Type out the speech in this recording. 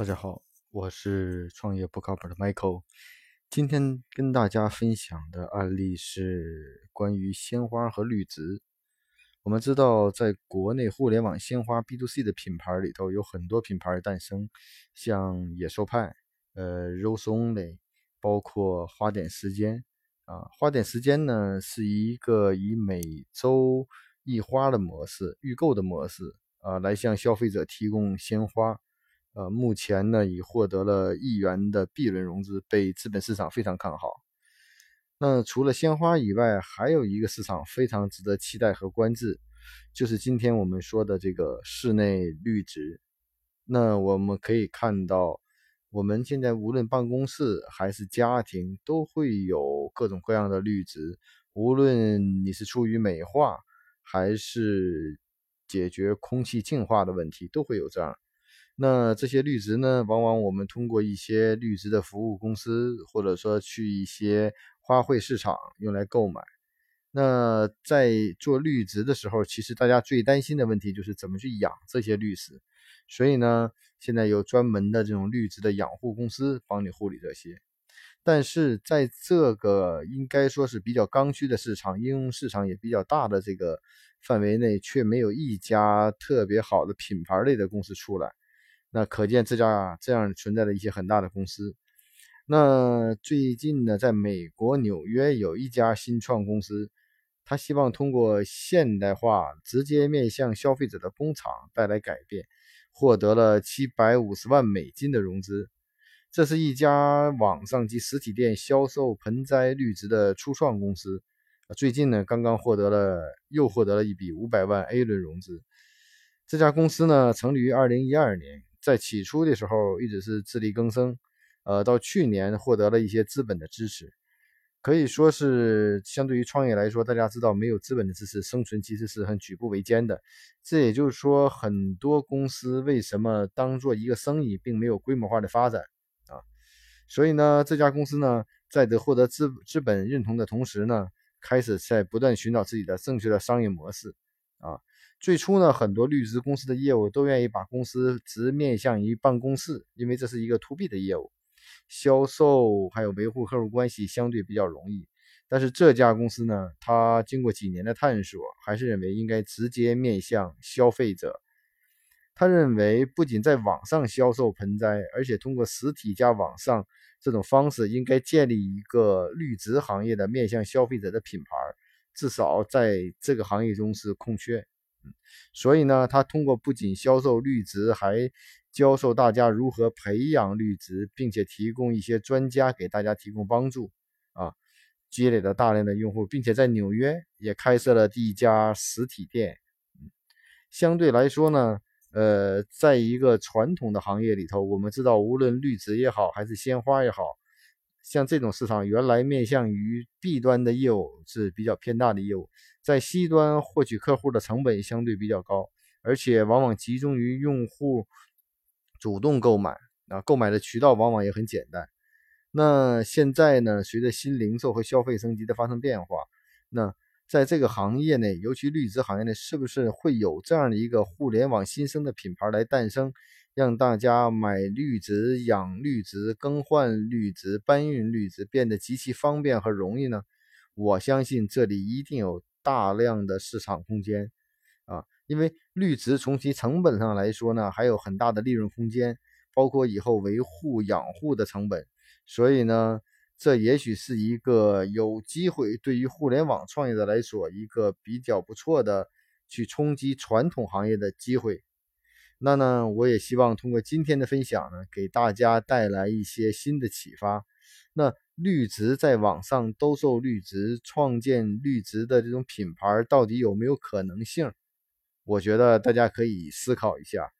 大家好，我是创业不靠谱的 Michael。今天跟大家分享的案例是关于鲜花和绿植。我们知道，在国内互联网鲜花 B to C 的品牌里头，有很多品牌诞生，像野兽派、呃 Rose Only，包括花点时间啊。花点时间呢，是一个以每周一花的模式、预购的模式啊，来向消费者提供鲜花。呃，目前呢已获得了亿元的 B 轮融资，被资本市场非常看好。那除了鲜花以外，还有一个市场非常值得期待和关注，就是今天我们说的这个室内绿植。那我们可以看到，我们现在无论办公室还是家庭，都会有各种各样的绿植。无论你是出于美化，还是解决空气净化的问题，都会有这样。那这些绿植呢？往往我们通过一些绿植的服务公司，或者说去一些花卉市场用来购买。那在做绿植的时候，其实大家最担心的问题就是怎么去养这些绿植。所以呢，现在有专门的这种绿植的养护公司帮你护理这些。但是在这个应该说是比较刚需的市场，应用市场也比较大的这个范围内，却没有一家特别好的品牌类的公司出来。那可见这家这样存在的一些很大的公司。那最近呢，在美国纽约有一家新创公司，他希望通过现代化、直接面向消费者的工厂带来改变，获得了七百五十万美金的融资。这是一家网上及实体店销售盆栽绿植的初创公司。最近呢，刚刚获得了又获得了一笔五百万 A 轮融资。这家公司呢，成立于二零一二年。在起初的时候，一直是自力更生，呃，到去年获得了一些资本的支持，可以说是相对于创业来说，大家知道没有资本的支持，生存其实是很举步维艰的。这也就是说，很多公司为什么当做一个生意，并没有规模化的发展啊？所以呢，这家公司呢，在得获得资资本认同的同时呢，开始在不断寻找自己的正确的商业模式啊。最初呢，很多绿植公司的业务都愿意把公司直面向于办公室，因为这是一个 to B 的业务，销售还有维护客户关系相对比较容易。但是这家公司呢，它经过几年的探索，还是认为应该直接面向消费者。他认为，不仅在网上销售盆栽，而且通过实体加网上这种方式，应该建立一个绿植行业的面向消费者的品牌，至少在这个行业中是空缺。所以呢，他通过不仅销售绿植，还教授大家如何培养绿植，并且提供一些专家给大家提供帮助啊，积累了大量的用户，并且在纽约也开设了第一家实体店。相对来说呢，呃，在一个传统的行业里头，我们知道，无论绿植也好，还是鲜花也好，像这种市场，原来面向于 B 端的业务是比较偏大的业务。在 C 端获取客户的成本相对比较高，而且往往集中于用户主动购买啊，购买的渠道往往也很简单。那现在呢，随着新零售和消费升级的发生变化，那在这个行业内，尤其绿植行业内，是不是会有这样的一个互联网新生的品牌来诞生，让大家买绿植、养绿植、更换绿植、搬运绿植变得极其方便和容易呢？我相信这里一定有。大量的市场空间啊，因为绿植从其成本上来说呢，还有很大的利润空间，包括以后维护养护的成本，所以呢，这也许是一个有机会对于互联网创业者来说一个比较不错的去冲击传统行业的机会。那呢，我也希望通过今天的分享呢，给大家带来一些新的启发。那。绿植在网上兜售绿植，创建绿植的这种品牌，到底有没有可能性？我觉得大家可以思考一下。